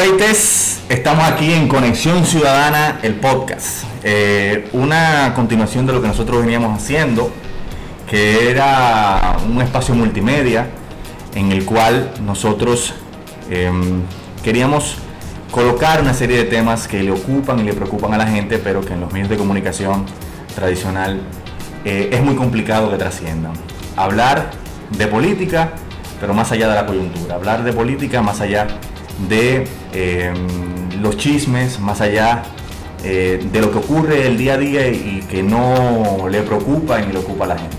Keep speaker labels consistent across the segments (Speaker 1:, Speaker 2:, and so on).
Speaker 1: Freites, estamos aquí en Conexión Ciudadana, el podcast. Eh, una continuación de lo que nosotros veníamos haciendo, que era un espacio multimedia en el cual nosotros em, queríamos colocar una serie de temas que le ocupan y le preocupan a la gente, pero que en los medios de comunicación tradicional eh, es muy complicado que trasciendan. Hablar de política, pero más allá de la coyuntura. Hablar de política más allá de em, los chismes, más allá eh, de lo que ocurre el día a día y que no le preocupa ni le ocupa a la gente.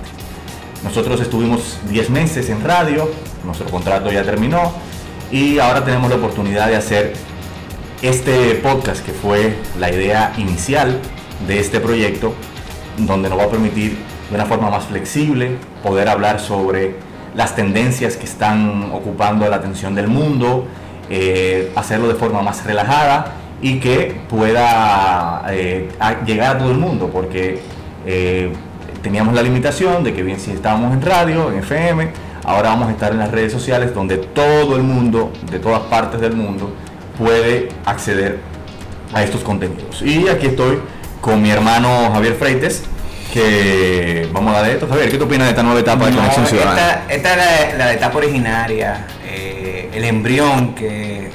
Speaker 1: Nosotros estuvimos 10 meses en radio, nuestro contrato ya terminó y ahora tenemos la oportunidad de hacer este podcast que fue la idea inicial de este proyecto, donde nos va a permitir de una forma más flexible poder hablar sobre las tendencias que están ocupando la atención del mundo, eh, hacerlo de forma más relajada y que pueda eh, llegar a todo el mundo, porque eh, teníamos la limitación de que bien si estábamos en radio, en FM, ahora vamos a estar en las redes sociales donde todo el mundo, de todas partes del mundo, puede acceder a estos contenidos. Y aquí estoy con mi hermano Javier Freites, que vamos a dar de esto. Javier, ¿qué te opinas de esta nueva etapa de Conexión Ciudadana?
Speaker 2: Esta, es la, etapa originaria, el embrión que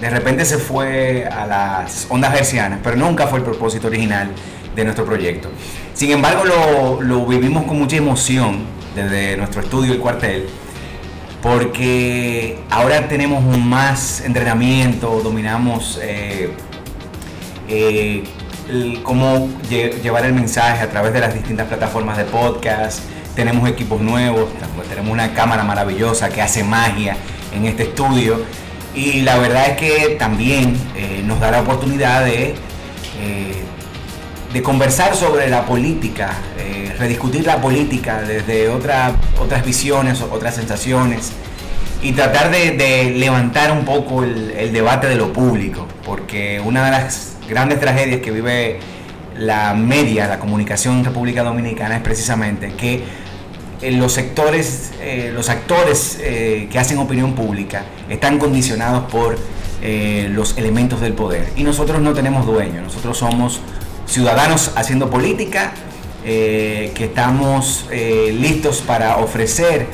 Speaker 2: de repente se fue a las ondas hercianas, pero nunca fue el propósito original de nuestro proyecto. Sin embargo, lo, vivimos con mucha emoción desde nuestro estudio El Cuartel, porque ahora tenemos más entrenamiento, dominamos eh, eh, cómo llevar el mensaje a través de las distintas plataformas de podcast, tenemos equipos nuevos, tenemos una cámara maravillosa que hace magia en este estudio. Y la verdad es que también eh, nos da la oportunidad de, eh, de conversar sobre la política, eh, rediscutir la política desde otras visiones, otras sensaciones y tratar de, levantar un poco el, el, debate de lo público, porque una de las grandes tragedias que vive la media, la comunicación en República Dominicana es precisamente que los sectores, eh, los actores eh, que hacen opinión pública están condicionados por eh, los elementos del poder. Y nosotros no tenemos dueños, nosotros somos ciudadanos haciendo política, que estamos listos para ofrecer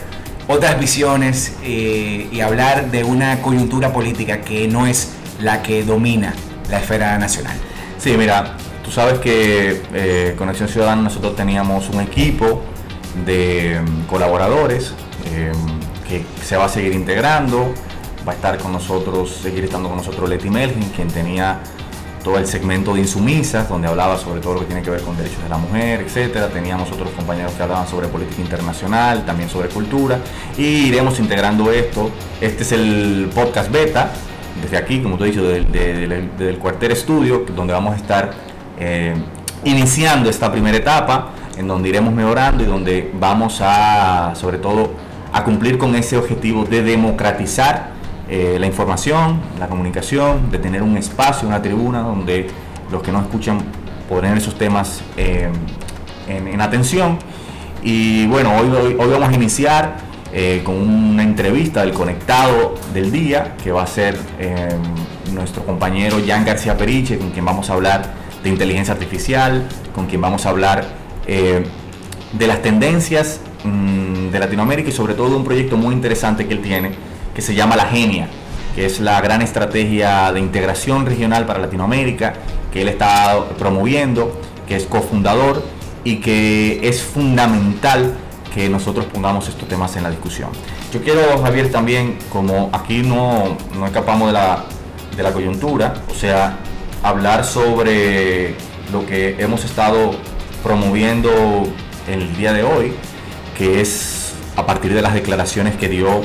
Speaker 2: otras visiones y hablar de una coyuntura política que no es la que domina la esfera nacional.
Speaker 1: Sí, mira, tú sabes que Conexión Ciudadana nosotros teníamos un equipo, de mm, colaboradores em, que se va a seguir integrando. Va a estar con nosotros, seguir estando con nosotros Leti Melvin, quien tenía todo el segmento de insumisas, donde hablaba sobre todo lo que tiene que ver con derechos de la mujer, etcétera. Teníamos otros compañeros que hablaban sobre política internacional, también sobre cultura, y iremos integrando esto. Este es el podcast beta, desde aquí, como tú dicho, del, cuartel estudio, donde vamos a estar eh, iniciando esta primera etapa en donde iremos mejorando y donde vamos a, sobre todo, a cumplir con ese objetivo de democratizar eh, la información, la comunicación, de tener un espacio, una tribuna donde los que no escuchan poner esos temas eh, en, atención. Y bueno, hoy, hoy, vamos a iniciar eh, con una entrevista del conectado del día, que va a ser nuestro compañero Jan García Periche, con quien vamos a hablar de inteligencia artificial, con quien vamos a hablar eh, de las tendencias mm, de Latinoamérica y sobre todo de un proyecto muy interesante que él tiene, que se llama La Genia, que es la gran estrategia de integración regional para Latinoamérica, que él está promoviendo, que es cofundador y que es fundamental que nosotros pongamos estos temas en la discusión. Yo quiero, Javier, también, como aquí no, no escapamos de la, de la coyuntura, o sea, hablar sobre lo que hemos estado promoviendo el día de hoy, que es a partir de las declaraciones que dio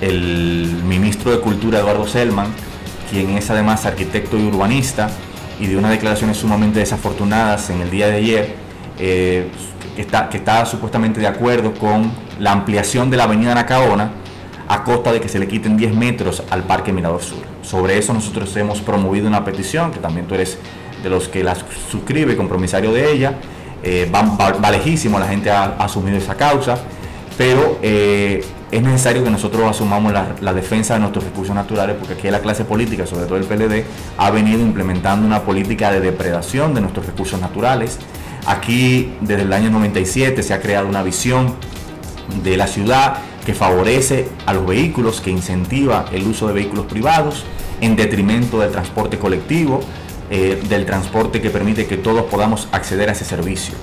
Speaker 1: el ministro de Cultura Eduardo Selman, quien es además arquitecto y urbanista, y de unas declaraciones sumamente desafortunadas en el día de ayer, eh, que, está, que está supuestamente de acuerdo con la ampliación de la avenida Nacaona a costa de que se le quiten 10 metros al Parque Mirador Sur. Sobre eso nosotros hemos promovido una petición, que también tú eres de los que la suscribe, compromisario de ella, eh, va, lejísimo, la gente ha, asumido esa causa, pero eh, es necesario que nosotros asumamos la, defensa de nuestros recursos naturales, porque aquí la clase política, sobre todo el PLD, ha venido implementando una política de depredación de nuestros recursos naturales. Aquí, desde el año 97, se ha creado una visión de la ciudad que favorece a los vehículos, que incentiva el uso de vehículos privados en detrimento del transporte colectivo, eh, del transporte que permite que todos podamos acceder a ese servicio.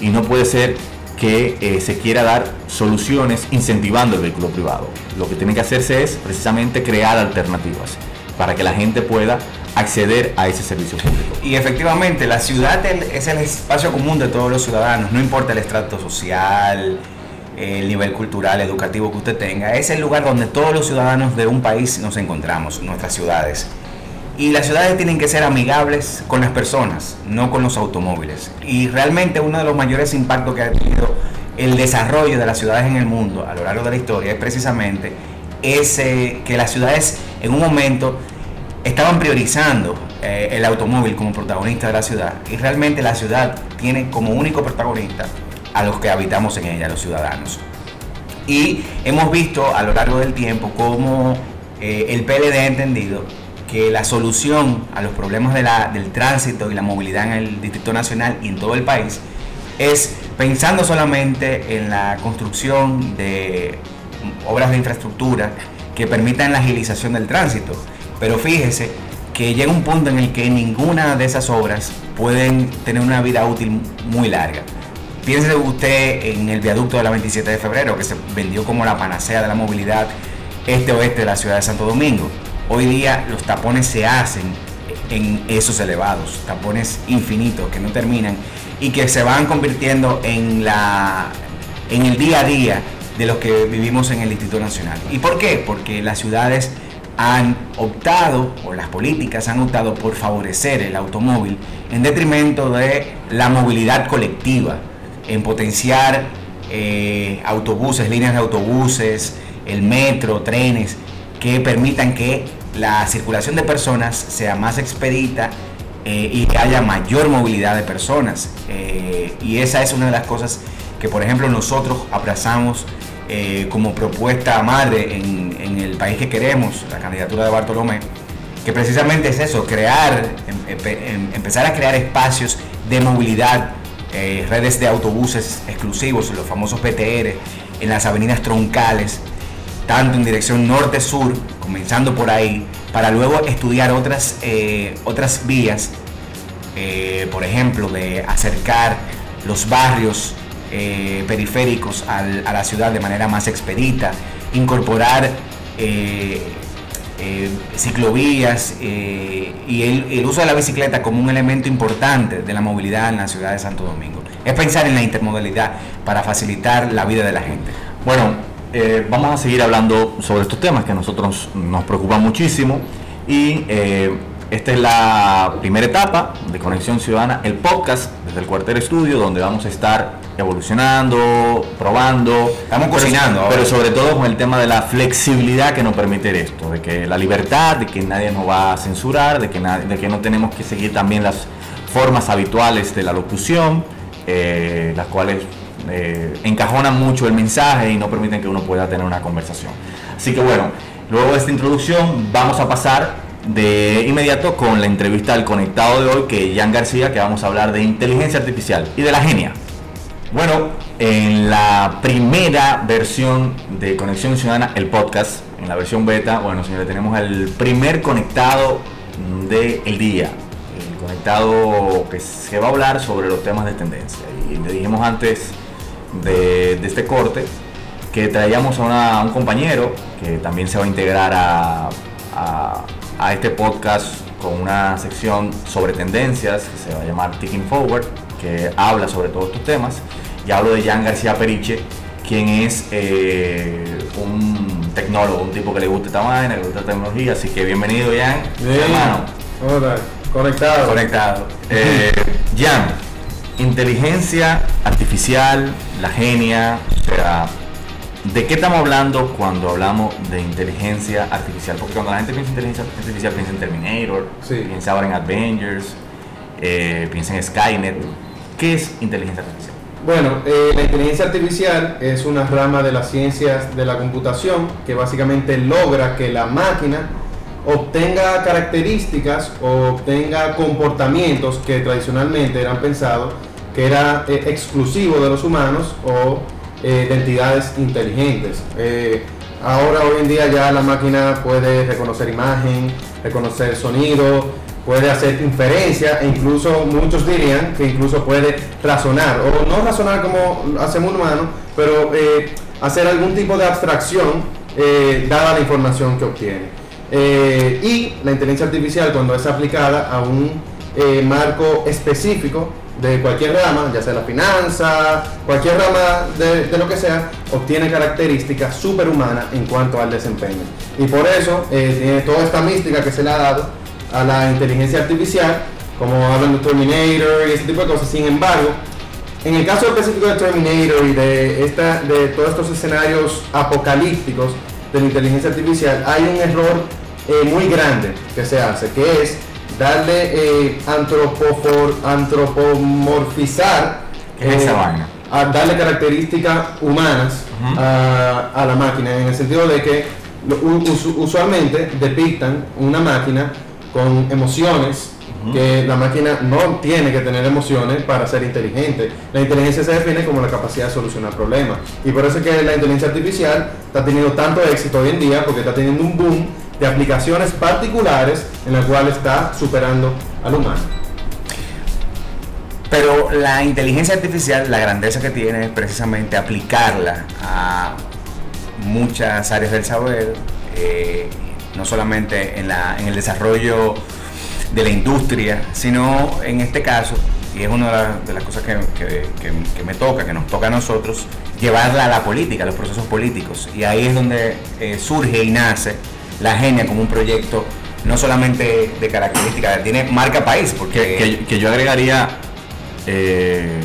Speaker 1: Y no puede ser que eh, se quiera dar soluciones incentivando el vehículo privado. Lo que tiene que hacerse es precisamente crear alternativas para que la gente pueda acceder a ese servicio público.
Speaker 2: Y efectivamente, la ciudad es el espacio común de todos los ciudadanos, no importa el estrato social, el nivel cultural, educativo que usted tenga, es el lugar donde todos los ciudadanos de un país nos encontramos, nuestras ciudades. Y las ciudades tienen que ser amigables con las personas, no con los automóviles. Y realmente uno de los mayores impactos que ha tenido el desarrollo de las ciudades en el mundo a lo largo de la historia es precisamente ese que las ciudades en un momento estaban priorizando eh, el automóvil como protagonista de la ciudad y realmente la ciudad tiene como único protagonista a los que habitamos en ella, los ciudadanos. Y hemos visto a lo largo del tiempo cómo eh, el PLD ha entendido que la solución a los problemas del tránsito y la movilidad en el Distrito Nacional y en todo el país es pensando solamente en la construcción de obras de infraestructura que permitan la agilización del tránsito. Pero fíjese que llega un punto en el que ninguna de esas obras pueden tener una vida útil muy larga. Piense usted en el viaducto de la 27 de febrero, que se vendió como la panacea de la movilidad este-oeste de la ciudad de Santo Domingo. Hoy día los tapones se hacen en esos elevados, tapones infinitos que no terminan y que se van convirtiendo en, la, en el día a día de los que vivimos en el Distrito Nacional. ¿Y por qué? Porque las ciudades han optado, o las políticas han optado por favorecer el automóvil en detrimento de la movilidad colectiva, en potenciar eh, autobuses, líneas de autobuses, el metro, trenes, que permitan que la circulación de personas sea más expedita eh, y que haya mayor movilidad de personas. Eh, y esa es una de las cosas que, por ejemplo, nosotros abrazamos eh, como propuesta madre en, el país que queremos, la candidatura de Bartolomé, que precisamente es eso, crear, em, em, empezar a crear espacios de movilidad, redes de autobuses exclusivos, los famosos PTR, en las avenidas troncales, tanto en dirección norte-sur comenzando por ahí, para luego estudiar otras, eh, otras vías, eh, por ejemplo, de acercar los barrios eh, periféricos a la ciudad de manera más expedita, incorporar ciclovías y el, uso de la bicicleta como un elemento importante de la movilidad en la ciudad de Santo Domingo. Es pensar en la intermodalidad para facilitar la vida de la gente.
Speaker 1: Bueno, eh, vamos a seguir hablando sobre estos temas que a nosotros nos preocupan muchísimo. Y eh, esta es la primera etapa de Conexión Ciudadana, el podcast desde el cuartel estudio donde vamos a estar evolucionando, probando,
Speaker 2: estamos cocinando,
Speaker 1: pero, sobre todo con el tema de la flexibilidad que nos permite esto, de que la libertad, de que nadie nos va a censurar, de que, de que no tenemos que seguir también las formas habituales de la locución, eh, las cuales eh, encajonan mucho el mensaje y no permiten que uno pueda tener una conversación. Así que bueno, luego de esta introducción vamos a pasar de inmediato con la entrevista al conectado de hoy, que es Jan García, que vamos a hablar de inteligencia artificial y de la genia. Bueno, en la primera versión de Conexión Ciudadana, el podcast, en la versión beta, bueno señores, tenemos el primer conectado del día. El conectado que se va a hablar sobre los temas de tendencia. Y le dijimos antes de, este corte, que traíamos a, un compañero que también se va a integrar a, a, este podcast con una sección sobre tendencias que se va a llamar Ticking Forward, que habla sobre todos estos temas. Y hablo de Jan García Periche, quien es eh, un tecnólogo, un tipo que le gusta esta vaina, que le gusta la tecnología. Así que bienvenido, Jan.
Speaker 3: hermano. Hola, conectado.
Speaker 1: Conectado. Eh, Jan, inteligencia artificial, la genia, o sea, ¿de qué estamos hablando cuando hablamos de inteligencia artificial? Porque cuando la gente piensa en inteligencia artificial piensa en Terminator, piensa ahora en Avengers, eh, piensa en Skynet. ¿Qué es inteligencia artificial?
Speaker 3: Bueno, eh, la inteligencia artificial es una rama de las ciencias de la computación que básicamente logra que la máquina obtenga características o obtenga comportamientos que tradicionalmente eran pensados que era eh, exclusivo de los humanos o eh, de entidades inteligentes. ahora, hoy en día ya la máquina puede reconocer imagen, reconocer sonido, puede hacer inferencia e incluso muchos dirían que incluso puede razonar, o no razonar como hacemos un humano, pero eh, hacer algún tipo de abstracción eh, dada la información que obtiene. Eh, y la inteligencia artificial cuando es aplicada a un marco específico de cualquier rama, ya sea la finanza, cualquier rama de, lo que sea, obtiene características superhumanas en cuanto al desempeño. Y por eso tiene toda esta mística que se le ha dado a la inteligencia artificial, como hablan de Terminator y ese tipo de cosas. Sin embargo, en el caso específico de Terminator y de, esta, de todos estos escenarios apocalípticos de la inteligencia artificial, hay un error eh, muy grande que se hace, que es darle eh, antropomorfizar
Speaker 1: eh,
Speaker 3: a darle características humanas a, a, la máquina, en el sentido de que usualmente depictan una máquina con emociones, que la máquina no tiene que tener emociones para ser inteligente. La inteligencia se define como la capacidad de solucionar problemas. Y por eso es que la inteligencia artificial está teniendo tanto éxito hoy en día, porque está teniendo un boom de aplicaciones particulares en la cual está superando al humano.
Speaker 2: Pero la inteligencia artificial, la grandeza que tiene es precisamente aplicarla a muchas áreas del saber. Eh, no solamente en, la, en el desarrollo de la industria, sino en este caso, y es una de, las cosas que, me toca, que nos toca a nosotros, llevarla a la política, a los procesos políticos. Y ahí es donde eh, surge y nace la genia como un proyecto no solamente de características, tiene marca país, porque...
Speaker 1: Que, yo agregaría, eh,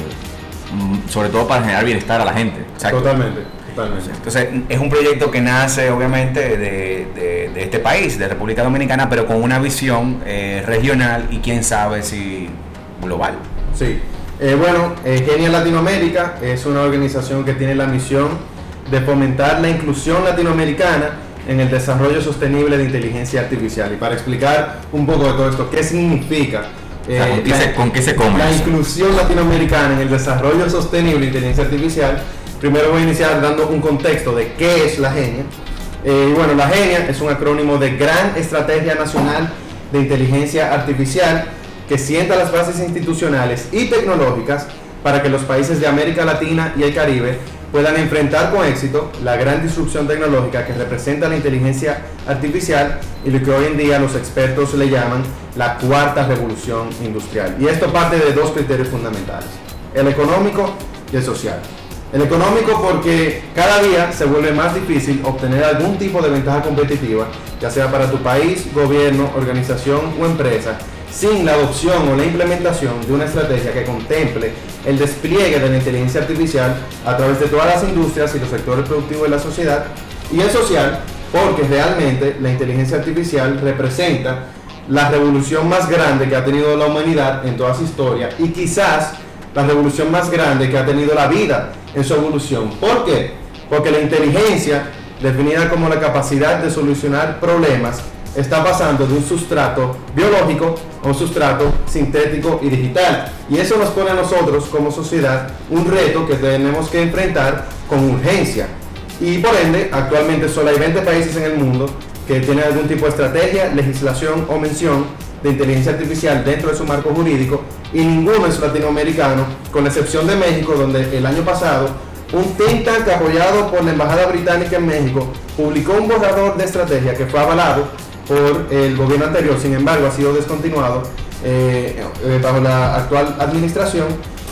Speaker 1: mm, sobre todo para generar bienestar a la gente.
Speaker 3: Totalmente.
Speaker 2: Entonces, es un proyecto que nace obviamente de, este país, de República Dominicana, pero con una visión eh, regional y quién sabe si global.
Speaker 3: Sí. Eh, bueno, eh, Genia Latinoamérica es una organización que tiene la misión de fomentar la inclusión latinoamericana en el desarrollo sostenible de inteligencia artificial. Y para explicar un poco de todo esto, ¿qué significa?
Speaker 1: ¿Con qué se come?
Speaker 3: La inclusión latinoamericana en el desarrollo sostenible de inteligencia artificial Primero voy a iniciar dando un contexto de qué es la genia. Eh, bueno, la genia es un acrónimo de Gran Estrategia Nacional de Inteligencia Artificial que sienta las bases institucionales y tecnológicas para que los países de América Latina y el Caribe puedan enfrentar con éxito la gran disrupción tecnológica que representa la inteligencia artificial y lo que hoy en día los expertos le llaman la cuarta revolución industrial. Y esto parte de dos criterios fundamentales, el económico y el social. El económico porque cada día se vuelve más difícil obtener algún tipo de ventaja competitiva, ya sea para tu país, gobierno, organización o empresa, sin la adopción o la implementación de una estrategia que contemple el despliegue de la inteligencia artificial a través de todas las industrias y los sectores productivos de la sociedad. Y el social porque realmente la inteligencia artificial representa la revolución más grande que ha tenido la humanidad en toda su historia y quizás la revolución más grande que ha tenido la vida en su evolución. ¿Por qué? Porque la inteligencia, definida como la capacidad de solucionar problemas, está pasando de un sustrato biológico un sustrato sintético y digital. Y eso nos pone a nosotros como sociedad un reto que tenemos que enfrentar con urgencia. Y por ende, actualmente solo hay 20 países en el mundo que tienen algún tipo de estrategia, legislación o mención de inteligencia artificial dentro de su marco jurídico y ninguno es latinoamericano, con excepción de México, donde el año pasado un think tank apoyado por la Embajada Británica en México publicó un borrador de estrategia que fue avalado por el gobierno anterior, sin embargo ha sido descontinuado eh, eh, bajo la actual administración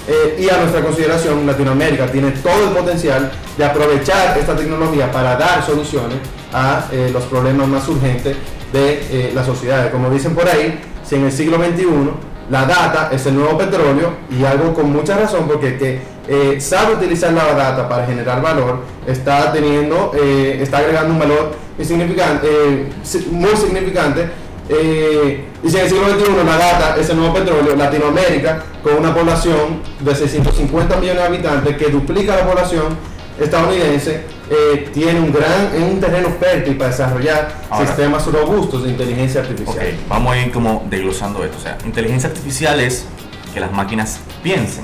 Speaker 3: eh, y a nuestra consideración Latinoamérica tiene todo el potencial de aprovechar esta tecnología para dar soluciones a los problemas más urgentes de la sociedad. Como dicen por ahí, si en el siglo XXI la data es el nuevo petróleo y algo con mucha razón porque que eh, sabe utilizar la data para generar valor está teniendo, eh, está agregando un valor significante, eh, muy significante eh, y si en el siglo XXI la data es el nuevo petróleo, Latinoamérica, con una población de 650 millones de habitantes que duplica la población estadounidense, eh, tiene un gran un terreno fértil para desarrollar sistemas robustos de inteligencia artificial.
Speaker 1: Ok, vamos a ir como desglosando esto. O sea, inteligencia artificial es que las máquinas piensen,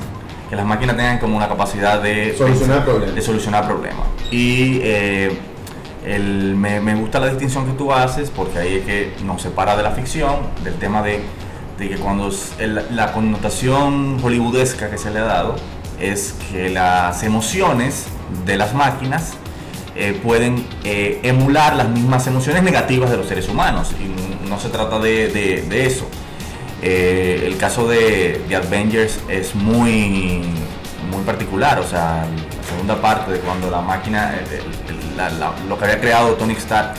Speaker 1: que las máquinas tengan como una capacidad de
Speaker 3: solucionar problemas.
Speaker 1: De solucionar problemas. Y eh, me, gusta la distinción que tú haces porque ahí es que nos separa de la ficción, del tema de, que cuando la connotación hollywoodesca que se le ha dado es que las emociones de las máquinas eh, pueden eh, emular las mismas emociones negativas de los seres humanos y no se trata de, eso. Eh, el caso de, Avengers es muy, muy particular, o sea, la segunda parte de cuando la máquina, el, la, la, lo que había creado Tony Stark,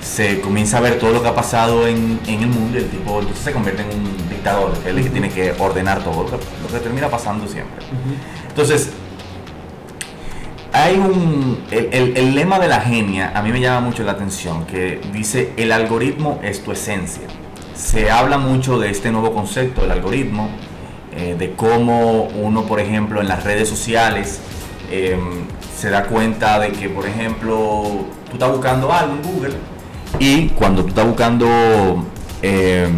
Speaker 1: se comienza a ver todo lo que ha pasado en, en el mundo y el tipo entonces se convierte en un dictador, que es el que tiene que ordenar todo, lo que, lo que termina pasando siempre. Entonces, hay un. El, el, el, lema de la genia a mí me llama mucho la atención, que dice: el algoritmo es tu esencia. Se habla mucho de este nuevo concepto del algoritmo, eh, de cómo uno, por ejemplo, en las redes sociales eh, se da cuenta de que, por ejemplo, tú estás buscando algo en Google y cuando tú estás buscando eh,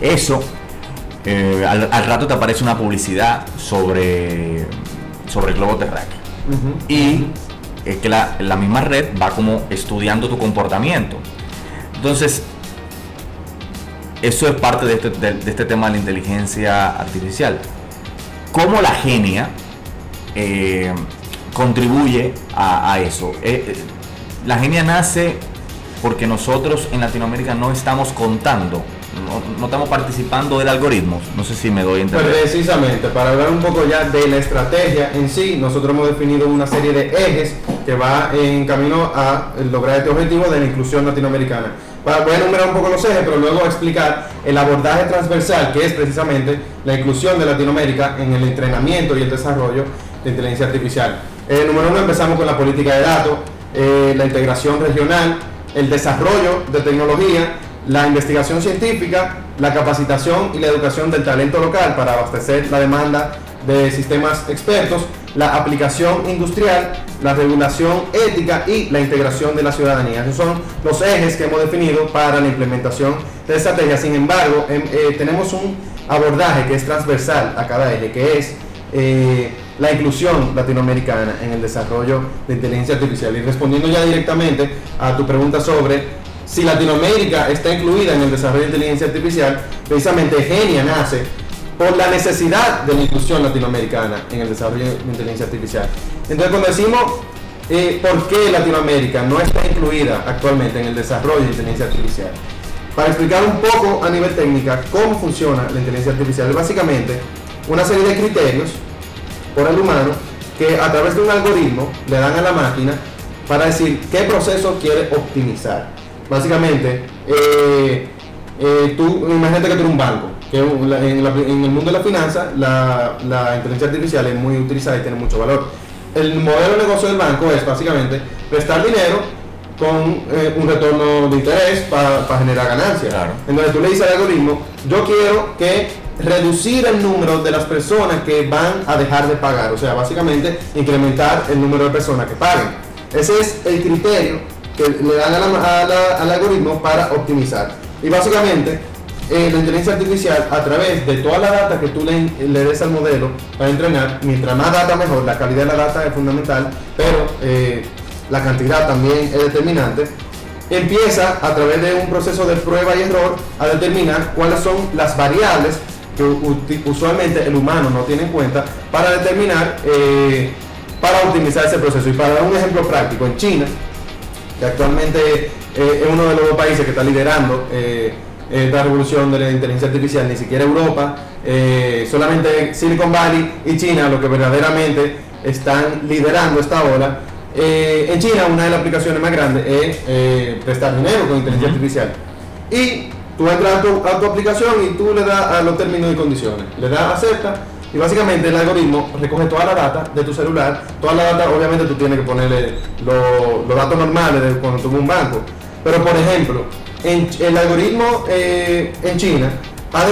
Speaker 1: eso, al, al, rato te aparece una publicidad sobre, sobre el globo terráqueo. Uh -huh. Y es que la, la, misma red va como estudiando tu comportamiento. Entonces, eso es parte de este, de, de este tema de la inteligencia artificial. Cómo la genia eh, contribuye a, eso. Eh, la genia nace porque nosotros en Latinoamérica no estamos contando no, estamos participando del algoritmo. No sé si me doy a.
Speaker 3: Precisamente, para hablar un poco ya de la estrategia en sí, nosotros hemos definido una serie de ejes que va en camino a lograr este objetivo de la inclusión latinoamericana. Voy a enumerar un poco los ejes, pero luego explicar el abordaje transversal, que es precisamente la inclusión de Latinoamérica en el entrenamiento y el desarrollo de inteligencia artificial. Eh, número uno, empezamos con la política de datos, eh, la integración regional, el desarrollo de tecnología, la investigación científica, la capacitación y la educación del talento local para abastecer la demanda de sistemas expertos, la aplicación industrial, la regulación ética y la integración de la ciudadanía. Esos son los ejes que hemos definido para la implementación de estrategia. Sin embargo, eh, tenemos un abordaje que es transversal a cada eje, que es eh, la inclusión latinoamericana en el desarrollo de inteligencia artificial. Y respondiendo ya directamente a tu pregunta sobre si Latinoamérica está incluida en el desarrollo de inteligencia artificial, precisamente Genia nace por la necesidad de la inclusión latinoamericana en el desarrollo de inteligencia artificial. Entonces, cuando decimos eh, por qué Latinoamérica no está incluida actualmente en el desarrollo de inteligencia artificial, para explicar un poco a nivel técnico cómo funciona la inteligencia artificial, básicamente una serie de criterios por el humano que a través de un algoritmo le dan a la máquina para decir qué proceso quiere optimizar. Básicamente, eh, eh, tú, imagínate que tú eres un banco, que en, la, en, el mundo de la finanza la, la, inteligencia artificial es muy utilizada y tiene mucho valor. El modelo de negocio del banco es básicamente prestar dinero con eh, un retorno de interés para pa generar ganancias.
Speaker 1: Claro.
Speaker 3: Entonces tú le dices al algoritmo, yo quiero que reducir el número de las personas que van a dejar de pagar, o sea, básicamente incrementar el número de personas que paguen. Ese es el criterio que le dan al algoritmo para optimizar. Y básicamente, eh, la inteligencia artificial, a través de toda la data que tú le, le, des al modelo para entrenar, mientras más data mejor, la calidad de la data es fundamental, pero eh, la cantidad también es determinante, empieza a través de un proceso de prueba y error a determinar cuáles son las variables que usualmente el humano no tiene en cuenta para determinar, eh, para optimizar ese proceso. Y para dar un ejemplo práctico, en China, que actualmente eh, es uno de los países que está liderando eh, esta revolución de la inteligencia artificial, ni siquiera Europa, eh, solamente Silicon Valley y China, lo que verdaderamente están liderando esta ola. en China una de las aplicaciones más grandes es prestar dinero con inteligencia uh -huh. artificial. Y tú entras a tu, a tu, aplicación y tú le das a los términos y condiciones, le das acepta y básicamente el algoritmo recoge toda la data de tu celular, toda la data obviamente tú tienes que ponerle los lo datos normales de cuando tú un banco, pero por ejemplo, el algoritmo eh, en China ha,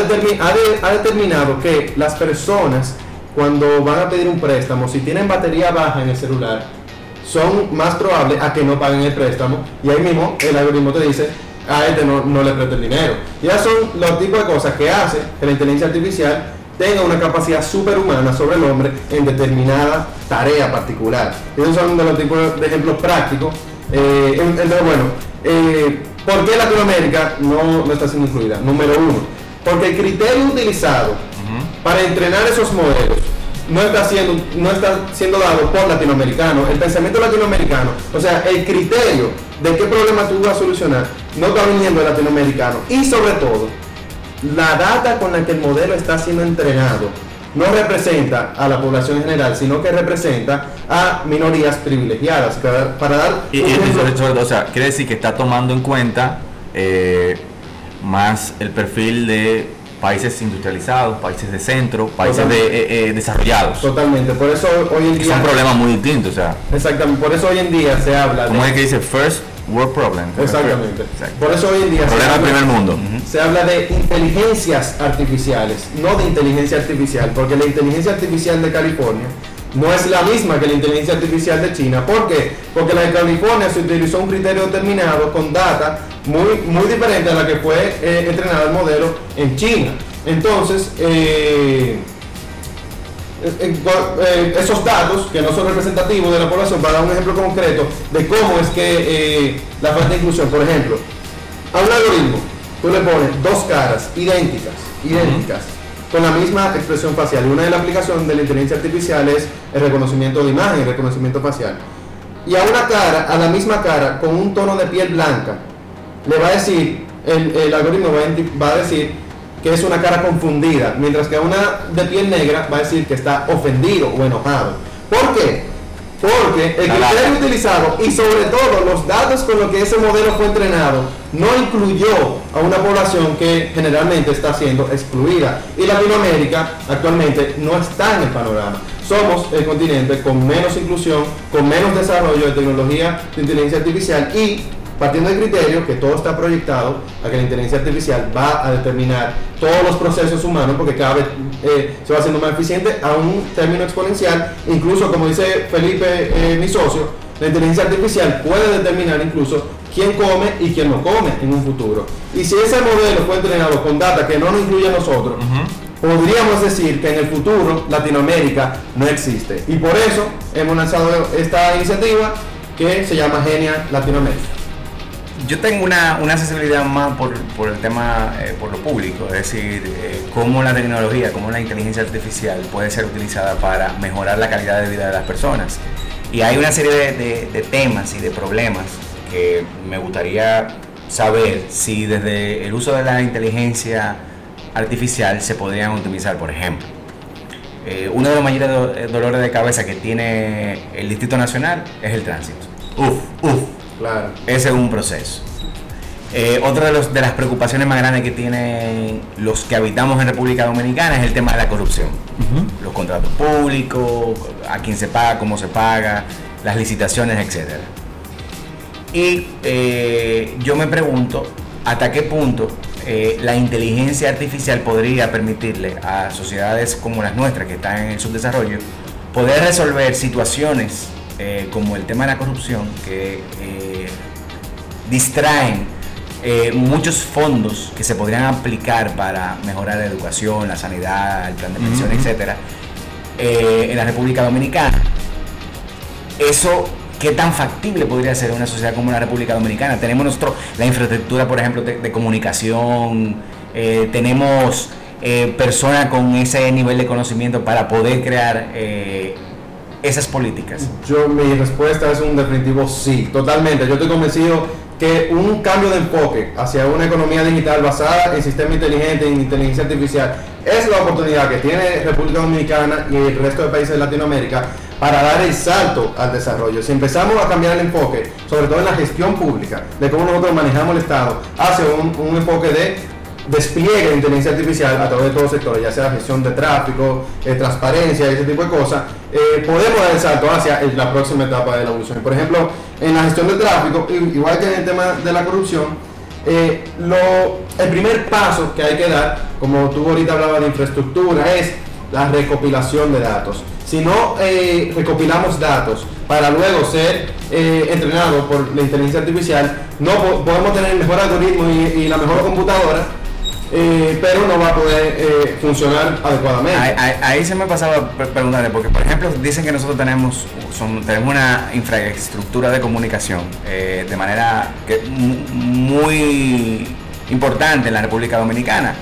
Speaker 3: determinado que las personas cuando van a pedir un préstamo, si tienen batería baja en el celular, son más probables a que no paguen el préstamo. Y ahí mismo el algoritmo te dice a este no, no le preste el dinero. Ya son los tipos de cosas que hace que la inteligencia artificial tenga una capacidad superhumana sobre el hombre en determinada tarea particular. Esos son de los tipos de ejemplos prácticos. Eh, entonces, bueno, eh, ¿por qué Latinoamérica no, no está siendo incluida? Número uno, porque el criterio utilizado para entrenar esos modelos no está siendo no está siendo dado por latinoamericanos el pensamiento latinoamericano o sea el criterio de qué problema tú vas a solucionar no está viniendo de latinoamericano y sobre todo la data con la que el modelo está siendo entrenado no representa a la población general, sino que representa a minorías privilegiadas. Para, dar
Speaker 1: y, o sea, quiere decir que está tomando en cuenta eh, más el perfil de países industrializados, países de centro, países de, eh, eh, desarrollados.
Speaker 3: Totalmente, por eso hoy en día...
Speaker 1: Son problemas muy distintos, o sea.
Speaker 3: Exactamente, por eso hoy en día se habla...
Speaker 1: Como es que dice first world problem.
Speaker 3: Exactamente. Por eso hoy en día...
Speaker 1: Problema del primer mundo.
Speaker 3: Se habla de inteligencias artificiales, no de inteligencia artificial, porque la inteligencia artificial de California no es la misma que la inteligencia artificial de China. ¿Por qué? Porque la de California se utilizó un criterio determinado con data muy, muy diferente a la que fue eh, entrenada el modelo en China. Entonces, eh, eh, esos datos que no son representativos de la población, para dar un ejemplo concreto de cómo es que la falta de inclusión, por ejemplo, a un algoritmo, tú le pones dos caras idénticas, idénticas con la misma expresión facial. Y una de las aplicaciones de la inteligencia artificial es el reconocimiento de imagen, el reconocimiento facial. Y a una cara, a la misma cara, con un tono de piel blanca, le va a decir, el, algoritmo va a, decir que es una cara confundida, mientras que a una de piel negra va a decir que está ofendido o enojado. ¿Por qué? Porque el criterio utilizado y sobre todo los datos con los que ese modelo fue entrenado no incluyó a una población que generalmente está siendo excluida. Y Latinoamérica actualmente no está en el panorama. Somos el continente con menos inclusión, con menos desarrollo de tecnología de inteligencia artificial y partiendo del criterio que todo está proyectado a que la inteligencia artificial va a determinar todos los procesos humanos porque cada vez eh, se va haciendo más eficiente a un término exponencial, incluso como dice Felipe, eh, mi socio, la inteligencia artificial puede determinar incluso quién come y quién no come en un futuro. Y si ese modelo fue entrenado con data que no nos incluye a nosotros, podríamos decir que en el futuro Latinoamérica no existe. Y por eso hemos lanzado esta iniciativa que se llama Genia Latinoamérica
Speaker 2: yo tengo una, una sensibilidad más por, por el tema, eh, por lo público, es decir, eh, cómo la tecnología, cómo la inteligencia artificial puede ser utilizada para mejorar la calidad de vida de las personas. Y hay una serie de, de, temas y de problemas que me gustaría saber si desde el uso de la inteligencia artificial se podrían optimizar, por ejemplo. Eh, uno de los mayores dolores de cabeza que tiene el Distrito Nacional es el tránsito. Uf, uf, Claro. Ese es un proceso. Eh, otra de, los, de las preocupaciones más grandes que tienen los que habitamos en República Dominicana es el tema de la corrupción. Los contratos públicos, a quién se paga, cómo se paga, las licitaciones, etc. Y eh, yo me pregunto hasta qué punto eh, la inteligencia artificial podría permitirle a sociedades como las nuestras, que están en el subdesarrollo, poder resolver situaciones como el tema de la corrupción, que distraen eh, muchos fondos que se podrían aplicar para mejorar la educación, la sanidad, el plan de pensión, etcétera, eh, en la República Dominicana. Eso, ¿qué tan factible podría ser una sociedad como la República Dominicana? Tenemos nuestro, la infraestructura, por ejemplo, de, comunicación, eh, tenemos personas con ese nivel de conocimiento para poder crear esas políticas.
Speaker 3: Yo, mi respuesta es un definitivo sí, totalmente. Yo estoy convencido que un cambio de enfoque hacia una economía digital basada en sistema inteligente, en inteligencia artificial, es la oportunidad que tiene República Dominicana y el resto de países de Latinoamérica para dar el salto al desarrollo. Si empezamos a cambiar el enfoque, sobre todo en la gestión pública, de cómo nosotros manejamos el Estado, hacia un, enfoque de despliegue de inteligencia artificial a través de todos los sectores, ya sea gestión de tráfico, eh, transparencia, ese tipo de cosas, eh, podemos dar el salto hacia la próxima etapa de la evolución. Por ejemplo, en la gestión del tráfico, igual que en el tema de la corrupción, eh, lo, el primer paso que hay que dar, como tú ahorita hablabas de infraestructura, es la recopilación de datos. Si no eh, recopilamos datos para luego ser eh, entrenados por la inteligencia artificial, no podemos tener el mejor algoritmo y, la mejor computadora, eh, pero no va a poder funcionar adecuadamente.
Speaker 2: Ahí, se me pasaba preguntarle, porque por ejemplo dicen que nosotros tenemos, tenemos una infraestructura de comunicación de manera que, muy importante en la República Dominicana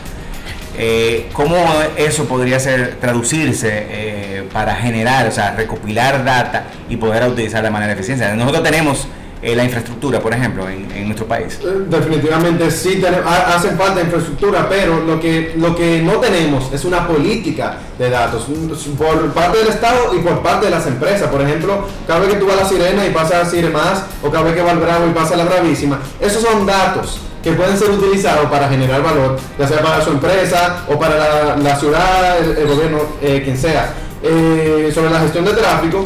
Speaker 2: eh, ¿Cómo eso podría ser traducirse eh, para generar, o sea, recopilar data y poder utilizar de manera eficiente? Nosotros tenemos eh, la infraestructura, por ejemplo, en, nuestro país.
Speaker 3: Definitivamente sí, hace falta infraestructura, pero lo que, lo que no tenemos es una política de datos por parte del Estado y por parte de las empresas. Por ejemplo, cada vez que tú vas a la Sirena y pasas a Sire Más, o cada vez que va al Bravo y pasa a la Bravísima, esos son datos que pueden ser utilizados para generar valor, ya sea para su empresa o para la, ciudad, el, gobierno, eh, quien sea. Eh, sobre la gestión de tráfico,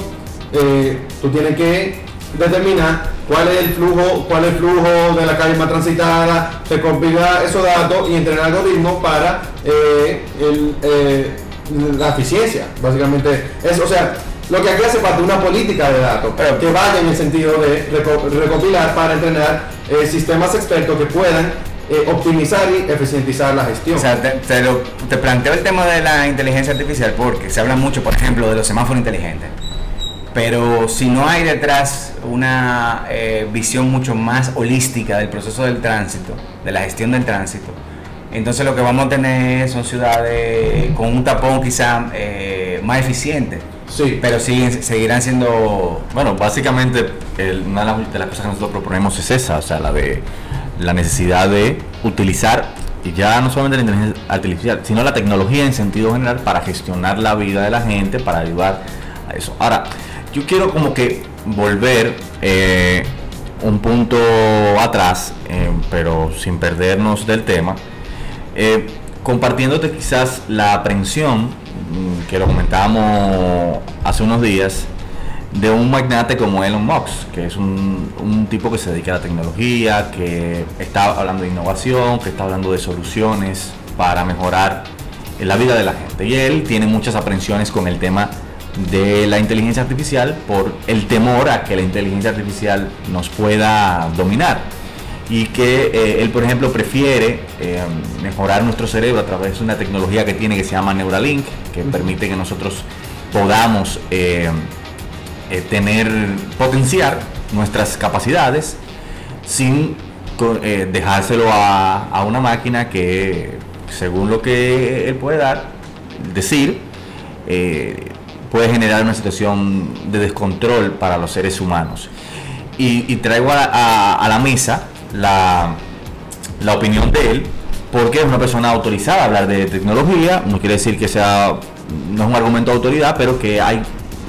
Speaker 3: eh, tú tienes que determinar cuál es el flujo, cuál es el flujo de la calle más transitada, se compila esos datos y entrenar algoritmos para la eficiencia, básicamente. Es, o sea, lo que aquí hace falta una política de datos pero que vaya en el sentido de recopilar para entrenar eh, sistemas expertos que puedan eh, optimizar y eficientizar la gestión.
Speaker 2: O sea, te, planteo el tema de la inteligencia artificial porque se habla mucho, por ejemplo, de los semáforos inteligentes. Pero si no hay detrás una eh, visión mucho más holística del proceso del tránsito, de la gestión del tránsito, entonces lo que vamos a tener son ciudades con un tapón quizá más eficiente
Speaker 1: Sí. Pero siguen, seguirán siendo, bueno, básicamente una de las cosas que nosotros proponemos es esa, o sea, la de la necesidad de utilizar y ya no solamente la inteligencia artificial, sino la tecnología en sentido general para gestionar la vida de la gente, para ayudar a eso. Ahora, yo quiero como que volver eh, un punto atrás, eh, pero sin perdernos del tema, eh, compartiéndote quizás la aprensión que lo comentábamos hace unos días, de un magnate como Elon Musk, que es un, tipo que se dedica a la tecnología, que está hablando de innovación, que está hablando de soluciones para mejorar la vida de la gente. Y él tiene muchas aprensiones con el tema de la inteligencia artificial por el temor a que la inteligencia artificial nos pueda dominar. Y que eh, él, por ejemplo, prefiere eh, mejorar nuestro cerebro a través de una tecnología que tiene que se llama Neuralink, que permite que nosotros podamos eh, tener, potenciar nuestras capacidades sin dejárselo a, una máquina que, según lo que él puede dar, decir, puede generar una situación de descontrol para los seres humanos. Y, traigo a la mesa la, la opinión de él, porque es una persona autorizada a hablar de tecnología, no quiere decir que sea, no es un argumento de autoridad, pero que hay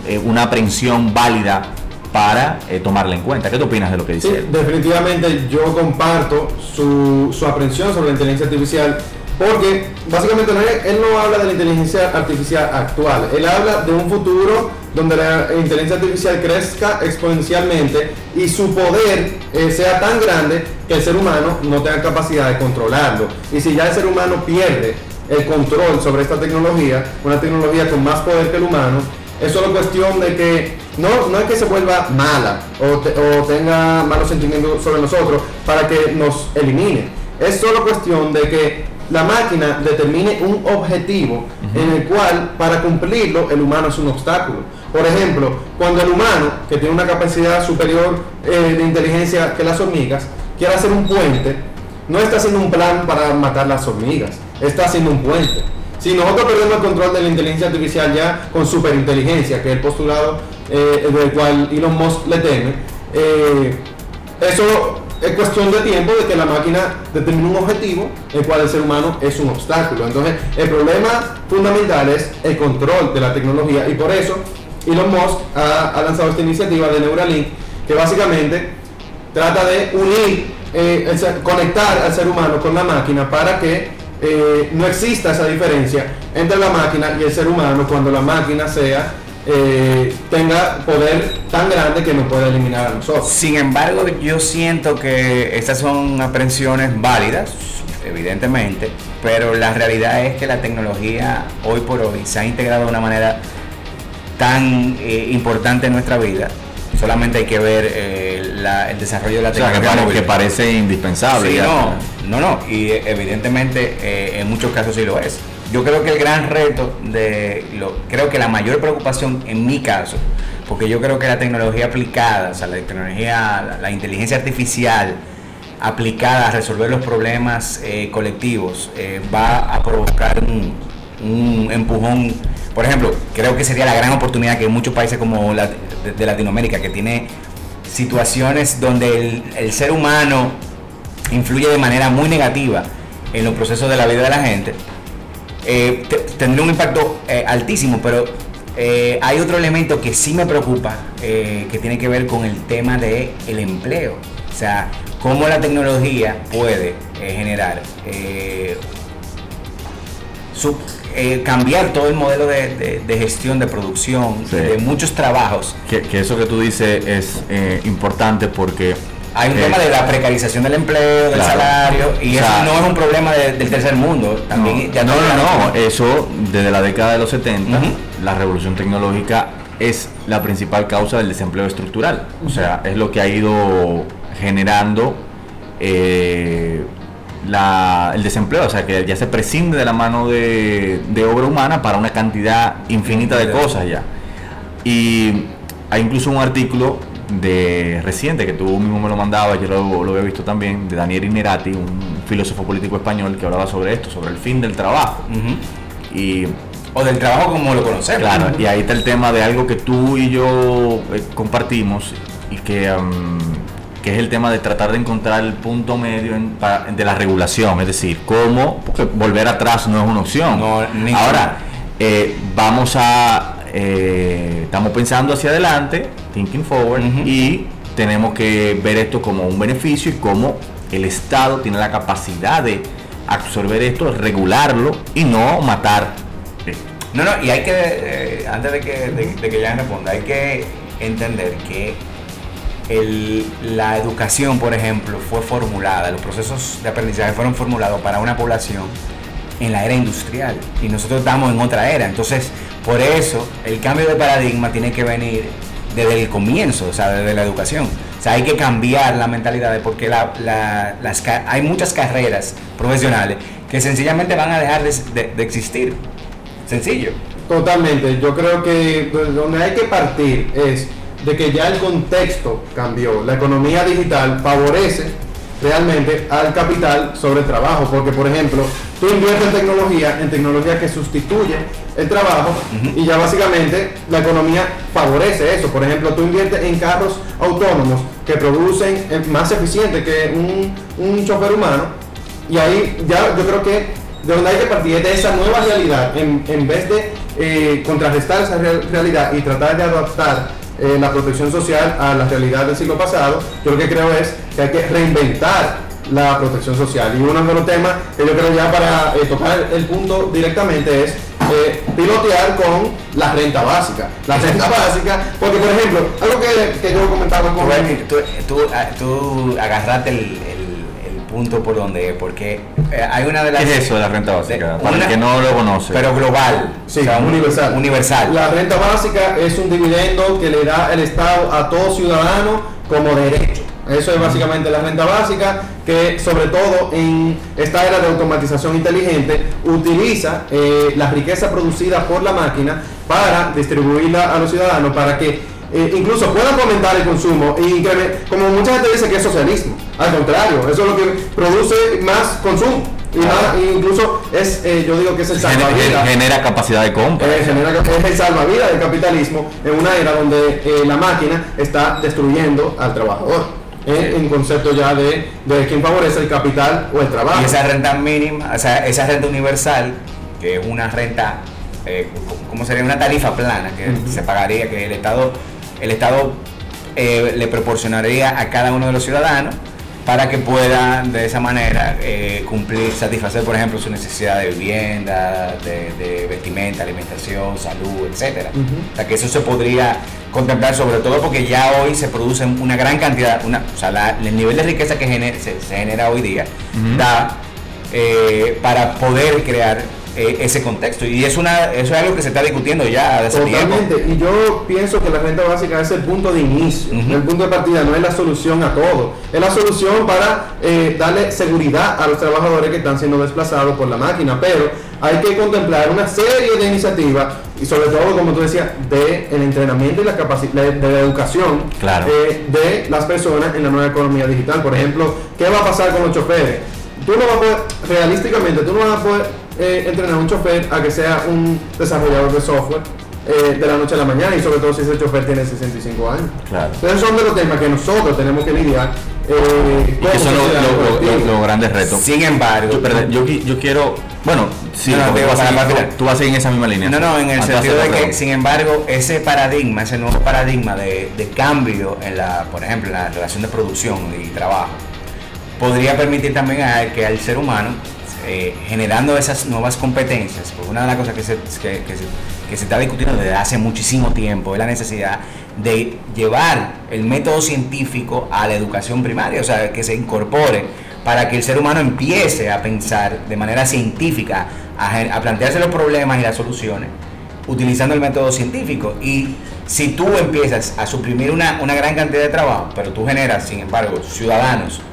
Speaker 1: eh, una aprehensión válida para eh, tomarla en cuenta. ¿Qué te opinas de lo que dice
Speaker 3: Definitivamente yo comparto su, su aprehensión sobre la inteligencia artificial porque básicamente él no habla de la inteligencia artificial actual, él habla de un futuro donde la inteligencia artificial crezca exponencialmente y su poder eh, sea tan grande que el ser humano no tenga capacidad de controlarlo. Y si ya el ser humano pierde el control sobre esta tecnología, una tecnología con más poder que el humano, es solo cuestión de que no, no es que se vuelva mala o, o tenga malos sentimientos sobre nosotros para que nos elimine. Es solo cuestión de que la máquina determine un objetivo en el cual para cumplirlo el humano es un obstáculo. Por ejemplo, cuando el humano, que tiene una capacidad superior eh, de inteligencia que las hormigas, quiere hacer un puente, no está haciendo un plan para matar las hormigas, está haciendo un puente. Si nosotros perdemos el control de la inteligencia artificial ya con superinteligencia, que es el postulado eh, del cual Elon Musk le teme, eh, eso es cuestión de tiempo de que la máquina determine un objetivo el cual el ser humano es un obstáculo. Entonces, el problema fundamental es el control de la tecnología y por eso Elon Musk ha, lanzado esta iniciativa de Neuralink que básicamente trata de unir, eh, conectar al ser humano con la máquina para que eh, no exista esa diferencia entre la máquina y el ser humano cuando la máquina sea eh, tenga poder tan grande que nos pueda eliminar a nosotros.
Speaker 2: Sin embargo, yo siento que estas son aprensiones válidas, evidentemente, pero la realidad es que la tecnología hoy por hoy se ha integrado de una manera tan eh, importante en nuestra vida. Solamente hay que ver eh, la- el desarrollo de la
Speaker 1: O sea, que,
Speaker 2: tecnología.
Speaker 1: parece indispensable.
Speaker 2: Sí, no, no, no, y evidentemente eh, en muchos casos sí lo es. Yo creo que el gran reto de, lo, creo que la mayor preocupación en mi caso, porque yo creo que la tecnología aplicada, o sea, la tecnología, la, inteligencia artificial aplicada a resolver los problemas eh, colectivos, eh, va a provocar un, empujón. Por ejemplo, creo que sería la gran oportunidad que muchos países como de, Latinoamérica, que tiene situaciones donde el ser humano influye de manera muy negativa en los procesos de la vida de la gente, eh, te- tendría un impacto eh, altísimo, pero eh, hay otro elemento que sí me preocupa, que tiene que ver con el tema del el empleo. O sea, cómo la tecnología puede generar, cambiar todo el modelo de, de- de gestión, de producción,
Speaker 1: Sí.
Speaker 2: de muchos trabajos.
Speaker 1: Que, que eso que tú dices es importante porque
Speaker 2: Hay un
Speaker 1: eh,
Speaker 2: tema de la precarización del empleo, del
Speaker 1: claro.
Speaker 2: salario, y
Speaker 1: O
Speaker 2: eso no es un problema de- del tercer mundo. También
Speaker 1: no,
Speaker 2: ya
Speaker 1: no, no, no, eso desde la década de los 70,
Speaker 2: Ujú.
Speaker 1: la revolución tecnológica es la principal causa del desempleo estructural. O sea, es lo que ha ido generando eh, la- el desempleo. O sea, que ya se prescinde de la mano de, de obra humana para una cantidad infinita de cosas ya. Y hay incluso un artículo de reciente que tú mismo me lo mandabas, yo lo, lo había visto también, de Daniel Inerati, un filósofo político español que hablaba sobre esto, sobre el fin del trabajo. Y
Speaker 2: O del trabajo como lo conocemos.
Speaker 1: claro, y ahí está el tema de algo que tú y yo eh, compartimos y que, que es el tema de tratar de encontrar el punto medio en- de la regulación, es decir, cómo, porque volver atrás no es una opción.
Speaker 2: No.
Speaker 1: Ahora, eh, vamos a, eh, estamos pensando hacia adelante, thinking forward, y tenemos que ver esto como un beneficio y cómo el Estado tiene la capacidad de absorber esto, regularlo y no matar esto.
Speaker 2: No, no, y hay que, eh, antes de que, de, de que ya responda, hay que entender que el- la educación, por ejemplo, fue formulada, los procesos de aprendizaje fueron formulados para una población en la era industrial y nosotros estamos en otra era. Entonces, por eso el cambio de paradigma tiene que venir desde el comienzo, o sea, desde la educación. O sea, hay que cambiar la mentalidad porque la- la- las, hay muchas carreras profesionales que sencillamente van a dejar de, de- de existir. Sencillo.
Speaker 3: Totalmente, yo creo que pues, donde hay que partir es de que ya el contexto cambió. La economía digital favorece realmente al capital sobre el trabajo, porque por ejemplo, tú inviertes en tecnología, en tecnología que sustituye el trabajo y ya básicamente la economía favorece eso. Por ejemplo, tú inviertes en carros autónomos que producen eh, más eficiente que un, un chofer humano y ahí ya yo creo que de donde hay que partir es de esa nueva realidad, en, en vez de eh, contrarrestar esa real- realidad y tratar de adaptar eh, la protección social a la realidad del siglo pasado, yo lo que creo es que hay que reinventar la protección social. Y uno de los temas que yo creo ya para eh, tocar el punto directamente es eh, pilotear con la renta básica. La renta básica, porque por ejemplo, algo que, que yo comentaba con...
Speaker 2: tú, tú, ah, tú agarraste el punto por donde, porque eh, hay una de las...
Speaker 1: ¿Qué es eso de la renta básica?
Speaker 2: de-
Speaker 1: Para el que no lo conoce.
Speaker 2: Pero global.
Speaker 3: Sí,
Speaker 2: o sea, un-
Speaker 3: universal.
Speaker 2: Universal.
Speaker 3: La renta básica es un dividendo que le da el Estado a todo ciudadano como derecho. Eso es básicamente la renta básica que sobre todo en esta era de automatización inteligente utiliza eh, la riqueza producida por la máquina para distribuirla a los ciudadanos para que eh, incluso puedan fomentar el consumo y como mucha gente dice que es socialismo, al contrario, eso es lo que produce más consumo y más- e incluso es, eh, yo digo que es el salvavidas.
Speaker 1: genera capacidad de compra.
Speaker 3: Eh, genera- es el salvavidas del capitalismo en una era donde eh, la máquina está destruyendo al trabajador. en concepto ya de, de quién favorece el capital o el trabajo.
Speaker 2: Y esa renta mínima, o sea, esa renta universal, que es una renta, eh, ¿cómo sería? Una tarifa plana que se pagaría, que el Estado, el Estado eh, le proporcionaría a cada uno de los ciudadanos para que pueda de esa manera eh, cumplir, satisfacer, por ejemplo, su necesidad de vivienda, de, vestimenta, alimentación, salud, etcétera. O sea, que eso se podría contemplar sobre todo porque ya hoy se produce una gran cantidad, una, o sea, el nivel de riqueza que se, genera hoy día da eh, para poder crear eh, ese contexto. Y es una eso es algo que se está discutiendo ya
Speaker 3: hace Totalmente. Y yo pienso que la renta básica es el punto de inicio, el punto de partida, no es la solución a todo. Es la solución para eh, darle seguridad a los trabajadores que están siendo desplazados por la máquina. Pero hay que contemplar una serie de iniciativas y sobre todo, como tú decías, de el entrenamiento y la capacidad de, la educación
Speaker 2: eh,
Speaker 3: de las personas en la nueva economía digital. Por ejemplo, ¿qué va a pasar con los choferes? Tú no vas a poder, realísticamente, tú no vas a poder eh, entrenar a un chofer a que sea un desarrollador de software eh, de la noche a la mañana y sobre todo si ese chofer tiene 65 años.
Speaker 2: Claro.
Speaker 3: Entonces son de los temas que nosotros tenemos que lidiar.
Speaker 1: Eh, que son los grandes retos.
Speaker 2: Sin embargo,
Speaker 1: yo, yo, quiero, bueno, sí, tú, vas a seguir en esa misma línea.
Speaker 2: No, no, en el sentido de que, sin embargo, ese paradigma, ese nuevo paradigma de, de cambio en la, por ejemplo, en la relación de producción y trabajo, podría permitir también a que al ser humano eh, generando esas nuevas competencias, porque una de las cosas que se, que, se, está discutiendo desde hace muchísimo tiempo es la necesidad de llevar el método científico a la educación primaria, o sea, que se incorpore para que el ser humano empiece a pensar de manera científica, a, plantearse los problemas y las soluciones, utilizando el método científico. Y si tú empiezas a suprimir una, una gran cantidad de trabajo, pero tú generas, sin embargo, ciudadanos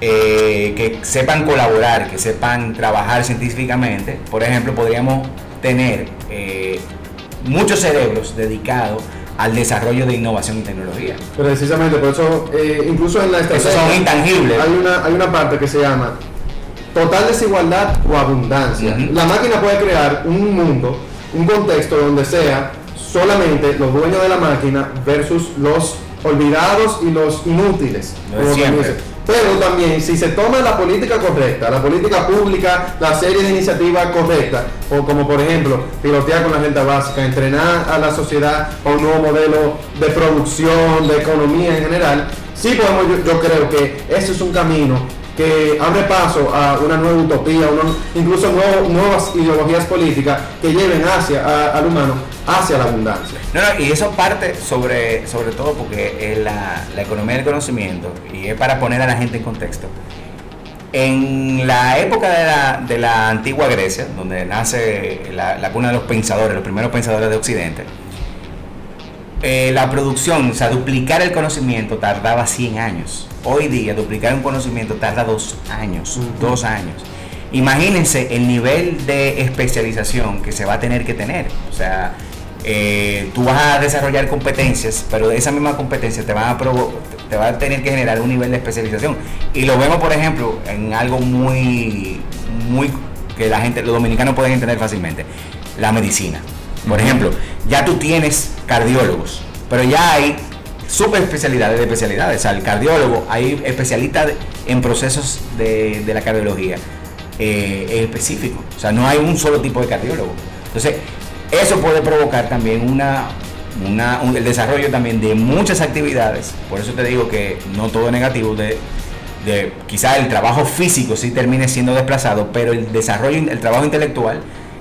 Speaker 2: eh, que sepan colaborar, que sepan trabajar científicamente. Por ejemplo, podríamos tener eh, muchos cerebros dedicados al desarrollo de innovación y tecnología.
Speaker 3: Precisamente, por eso, eh, incluso en la
Speaker 2: estrategia... son intangibles.
Speaker 3: Hay una, hay una parte que se llama total desigualdad o abundancia. La máquina puede crear un mundo, un contexto donde sea solamente los dueños de la máquina versus los olvidados y los inútiles. Pero también, si se toma la política correcta, la política pública, la serie de iniciativas correctas, o como por ejemplo, pilotear con la renta básica, entrenar a la sociedad a un nuevo modelo de producción, de economía en general, sí podemos, yo, creo que ese es un camino que abre paso a una nueva utopía, incluso nuevas ideologías políticas que lleven hacia al humano hacia la abundancia.
Speaker 2: No, no, y eso parte sobre, sobre todo porque es la, economía del conocimiento y es para poner a la gente en contexto. En la época de la, de la antigua Grecia, donde nace la, la, cuna de los pensadores, los primeros pensadores de Occidente, eh, la producción, o sea, duplicar el conocimiento tardaba 100 años. Hoy día, duplicar un conocimiento tarda dos años, dos años. Imagínense el nivel de especialización que se va a tener que tener. O sea, eh, tú vas a desarrollar competencias, pero esa misma competencia te va, a te va a tener que generar un nivel de especialización. Y lo vemos, por ejemplo, en algo muy, muy que la gente, los dominicanos pueden entender fácilmente, la medicina. Por ejemplo, ya tú tienes cardiólogos, pero ya hay super especialidades de especialidades. O sea, el cardiólogo, hay especialistas en procesos de, la cardiología eh, específicos. O sea, no hay un solo tipo de cardiólogo. Entonces, eso puede provocar también una, el desarrollo también de muchas actividades. Por eso te digo que no todo es negativo. De, de el trabajo físico sí termine siendo desplazado, pero el desarrollo, el trabajo intelectual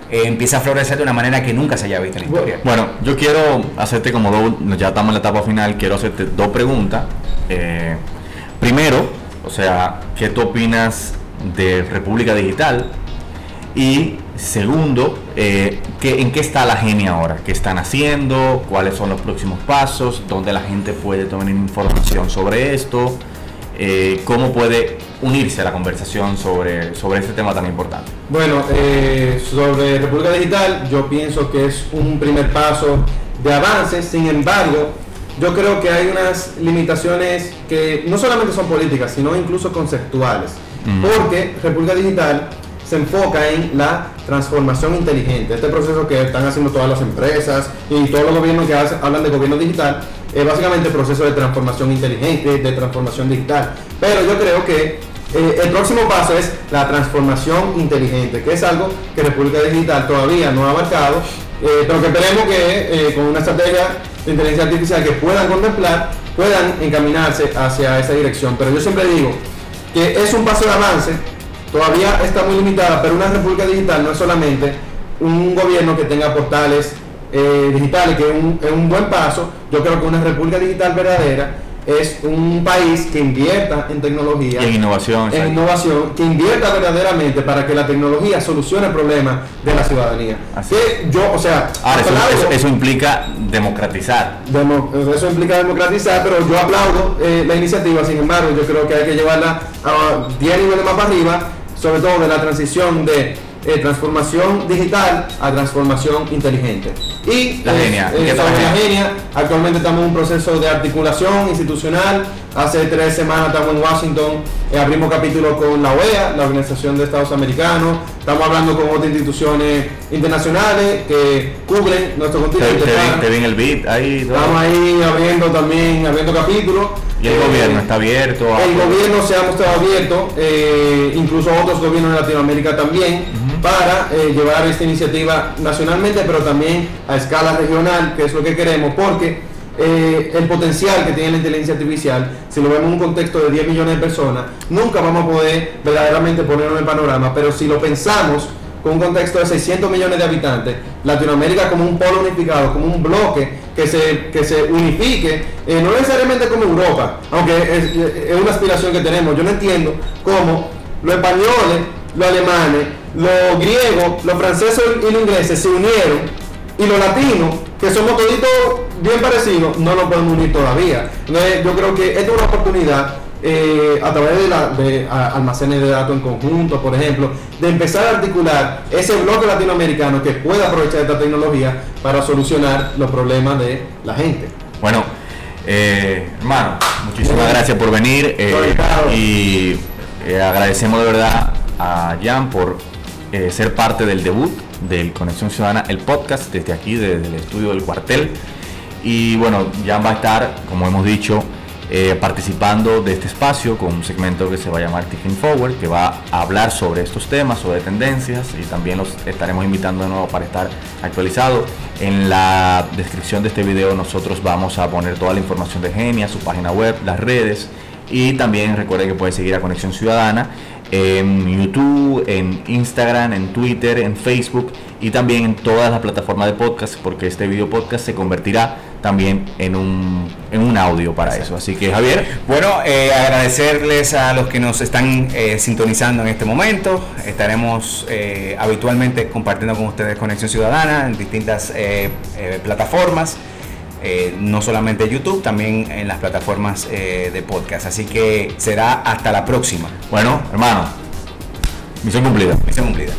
Speaker 2: eh, empieza a florecer de una manera que nunca se haya visto en la historia.
Speaker 1: Bueno, yo quiero hacerte como dos, ya estamos en la etapa final, quiero hacerte dos preguntas. Eh, primero, o sea, ¿qué tú opinas de República Digital? Y segundo, eh, ¿en qué está la genia ahora? ¿Qué están haciendo? ¿Cuáles son los próximos pasos? ¿Dónde la gente puede tomar información sobre esto? Eh, ¿Cómo puede unirse a la conversación sobre, sobre este tema tan importante?
Speaker 3: Bueno, eh, sobre República Digital, yo pienso que es un primer paso de avance, sin embargo, yo creo que hay unas limitaciones que no solamente son políticas, sino incluso conceptuales. Porque República Digital se enfoca en la transformación inteligente. Este proceso que están haciendo todas las empresas y todos los gobiernos que hablan de gobierno digital es básicamente el proceso de transformación inteligente, de transformación digital. Pero yo creo que eh, el próximo paso es la transformación inteligente, que es algo que República Digital todavía no ha abarcado, eh, pero que esperemos que eh, con una estrategia de inteligencia artificial que puedan contemplar, puedan encaminarse hacia esa dirección. Pero yo siempre digo, que es un paso de avance, todavía está muy limitada, pero una república digital no es solamente un gobierno que tenga portales eh, digitales, que es un, es un buen paso. Yo creo que una república digital verdadera es un país que invierta en tecnología,
Speaker 1: Y en innovación.
Speaker 3: en innovación, que invierta verdaderamente para que la tecnología solucione problemas de la ciudadanía.
Speaker 1: Así
Speaker 3: Que yo, o sea,
Speaker 1: Ahora, eso,
Speaker 3: aplaudo-
Speaker 1: eso- eso implica democratizar.
Speaker 3: Demo- eso implica democratizar, pero yo aplaudo eh, la iniciativa, sin embargo, yo creo que hay que llevarla a 10 niveles más para arriba, sobre todo de la transición de eh, transformación digital a transformación inteligente. Y
Speaker 1: La genia,
Speaker 3: eh, actualmente estamos en un proceso de articulación institucional. Hace tres semanas estamos en Washington, eh, abrimos capítulo con la OEA, la Organización de Estados Americanos. Estamos hablando con otras instituciones internacionales que cubren nuestro
Speaker 1: Te,
Speaker 3: continente.
Speaker 1: te vi,
Speaker 3: para-
Speaker 1: te vi en el ahí.
Speaker 3: Estamos ahí abriendo también, abriendo capítulos.
Speaker 1: Y el gobierno está abierto. a-
Speaker 3: El gobierno se ha mostrado abierto, eh, incluso otros gobiernos de Latinoamérica también, para eh, llevar esta iniciativa nacionalmente, pero también a escala regional, que es lo que queremos, porque eh, el potencial que tiene la inteligencia artificial, si lo vemos en un contexto de 10 millones de personas, nunca vamos a poder verdaderamente ponerlo en el panorama, pero si lo pensamos con un contexto de 600 millones de habitantes, Latinoamérica como un polo unificado, como un bloque que se, que se unifique, eh, no necesariamente como Europa, aunque es, una aspiración que tenemos. Yo no entiendo cómo los españoles, los alemanes, los griegos, los franceses y los ingleses se unieron y los latinos, que somos toditos bien parecidos, no nos podemos unir todavía. Entonces, yo creo que esta es una oportunidad eh, a través de, la, de a- almacenes de datos en conjunto, por ejemplo, de empezar a articular ese bloque latinoamericano que pueda aprovechar esta tecnología para solucionar los problemas de la gente.
Speaker 1: Bueno, eh, hermano, muchísimas
Speaker 3: Bueno.
Speaker 1: gracias por venir eh, y agradecemos de verdad a Jan por ser parte del debut del Conexión Ciudadana, el podcast desde aquí, desde el estudio del cuartel. Y bueno, Jan va a estar, como hemos dicho, eh, participando de este espacio con un segmento que se va a llamar Tiffin Forward, que va a hablar sobre estos temas, sobre tendencias y también los estaremos invitando de nuevo para estar actualizado. En la descripción de este video nosotros vamos a poner toda la información de Genia, su página web, las redes y también recuerde que puede seguir a Conexión Ciudadana en YouTube, en Instagram, en Twitter, en Facebook y también en todas las plataformas de podcast porque este video podcast se convertirá también en un, en un audio para eso. Así que Javier,
Speaker 2: Bueno, eh, agradecerles a los que nos están eh, sintonizando en este momento. Estaremos eh, habitualmente compartiendo con ustedes Conexión Ciudadana en distintas plataformas, no solamente YouTube, también en las plataformas de podcast. Así que será hasta la próxima.
Speaker 1: bueno, hermano, misión cumplida.
Speaker 2: Misión cumplida.